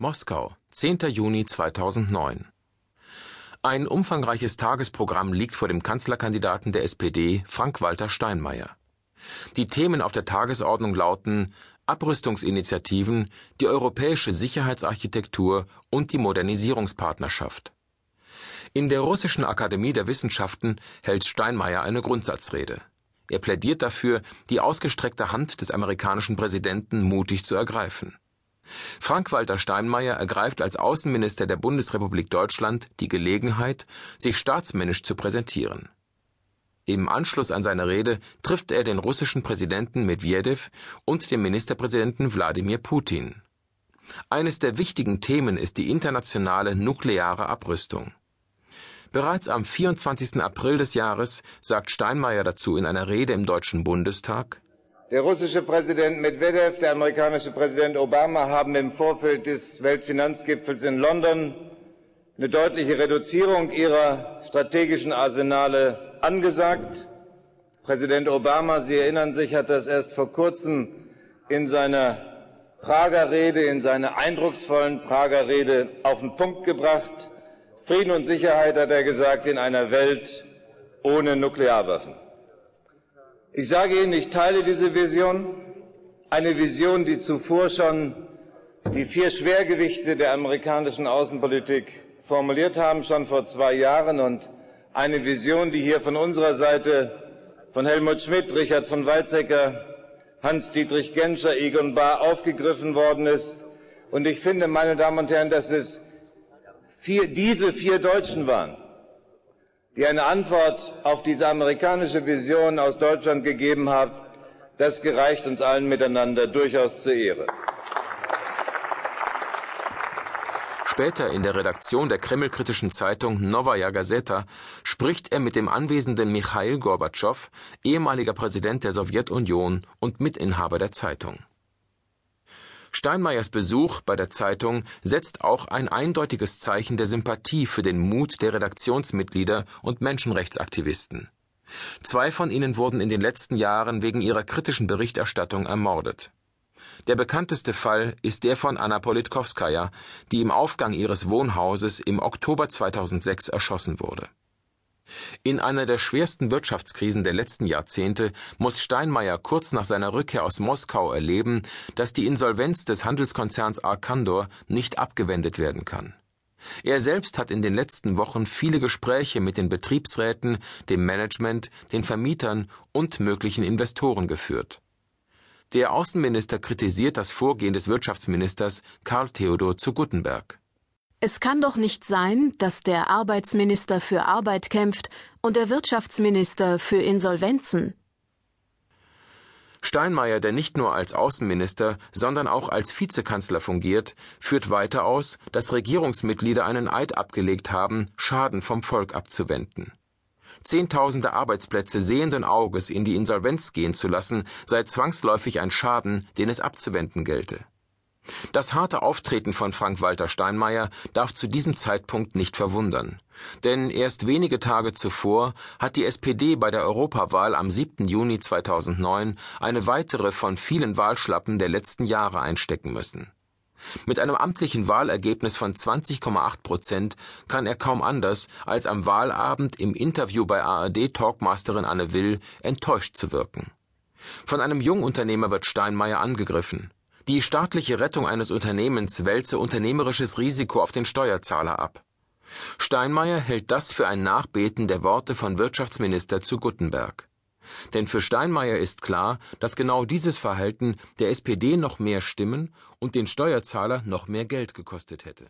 Moskau, 10. Juni 2009. Ein umfangreiches Tagesprogramm liegt vor dem Kanzlerkandidaten der SPD, Frank-Walter Steinmeier. Die Themen auf der Tagesordnung lauten Abrüstungsinitiativen, die europäische Sicherheitsarchitektur und die Modernisierungspartnerschaft. In der Russischen Akademie der Wissenschaften hält Steinmeier eine Grundsatzrede. Er plädiert dafür, die ausgestreckte Hand des amerikanischen Präsidenten mutig zu ergreifen. Frank-Walter Steinmeier ergreift als Außenminister der Bundesrepublik Deutschland die Gelegenheit, sich staatsmännisch zu präsentieren. Im Anschluss an seine Rede trifft er den russischen Präsidenten Medvedev und den Ministerpräsidenten Wladimir Putin. Eines der wichtigen Themen ist die internationale nukleare Abrüstung. Bereits am 24. April des Jahres sagt Steinmeier dazu in einer Rede im Deutschen Bundestag Der russische Präsident Medvedev, der amerikanische Präsident Obama haben im Vorfeld des Weltfinanzgipfels in London eine deutliche Reduzierung ihrer strategischen Arsenale angesagt. Präsident Obama, Sie erinnern sich, hat das erst vor kurzem in seiner Prager Rede, in seiner eindrucksvollen Prager Rede auf den Punkt gebracht. Frieden und Sicherheit, hat er gesagt, in einer Welt ohne Nuklearwaffen. Ich sage Ihnen, ich teile diese Vision, eine Vision, die zuvor schon die vier Schwergewichte der amerikanischen Außenpolitik formuliert haben, schon vor zwei Jahren, und eine Vision, die hier von unserer Seite von Helmut Schmidt, Richard von Weizsäcker, Hans-Dietrich Genscher, Egon Bahr aufgegriffen worden ist. Und ich finde, meine Damen und Herren, dass es vier, diese vier Deutschen waren, die eine Antwort auf diese amerikanische Vision aus Deutschland gegeben haben, das gereicht uns allen miteinander durchaus zur Ehre. Später in der Redaktion der kremlkritischen Zeitung Novaya Gazeta spricht er mit dem anwesenden Michail Gorbatschow, ehemaliger Präsident der Sowjetunion und Mitinhaber der Zeitung. Steinmeiers Besuch bei der Zeitung setzt auch ein eindeutiges Zeichen der Sympathie für den Mut der Redaktionsmitglieder und Menschenrechtsaktivisten. Zwei von ihnen wurden in den letzten Jahren wegen ihrer kritischen Berichterstattung ermordet. Der bekannteste Fall ist der von Anna Politkovskaya, die im Aufgang ihres Wohnhauses im Oktober 2006 erschossen wurde in einer der schwersten Wirtschaftskrisen der letzten Jahrzehnte muss Steinmeier kurz nach seiner Rückkehr aus Moskau erleben, dass die Insolvenz des Handelskonzerns Arkandor nicht abgewendet werden kann. Er selbst hat in den letzten Wochen viele Gespräche mit den Betriebsräten, dem Management, den Vermietern und möglichen Investoren geführt. Der Außenminister kritisiert das Vorgehen des Wirtschaftsministers Karl Theodor zu Guttenberg. Es kann doch nicht sein, dass der Arbeitsminister für Arbeit kämpft und der Wirtschaftsminister für Insolvenzen. Steinmeier, der nicht nur als Außenminister, sondern auch als Vizekanzler fungiert, führt weiter aus, dass Regierungsmitglieder einen Eid abgelegt haben, Schaden vom Volk abzuwenden. Zehntausende Arbeitsplätze sehenden Auges in die Insolvenz gehen zu lassen, sei zwangsläufig ein Schaden, den es abzuwenden gelte. Das harte Auftreten von Frank-Walter Steinmeier darf zu diesem Zeitpunkt nicht verwundern. Denn erst wenige Tage zuvor hat die SPD bei der Europawahl am 7. Juni 2009 eine weitere von vielen Wahlschlappen der letzten Jahre einstecken müssen. Mit einem amtlichen Wahlergebnis von 20,8 Prozent kann er kaum anders, als am Wahlabend im Interview bei ARD-Talkmasterin Anne Will enttäuscht zu wirken. Von einem Jungunternehmer wird Steinmeier angegriffen. Die staatliche Rettung eines Unternehmens wälze unternehmerisches Risiko auf den Steuerzahler ab. Steinmeier hält das für ein Nachbeten der Worte von Wirtschaftsminister zu Guttenberg. Denn für Steinmeier ist klar, dass genau dieses Verhalten der SPD noch mehr Stimmen und den Steuerzahler noch mehr Geld gekostet hätte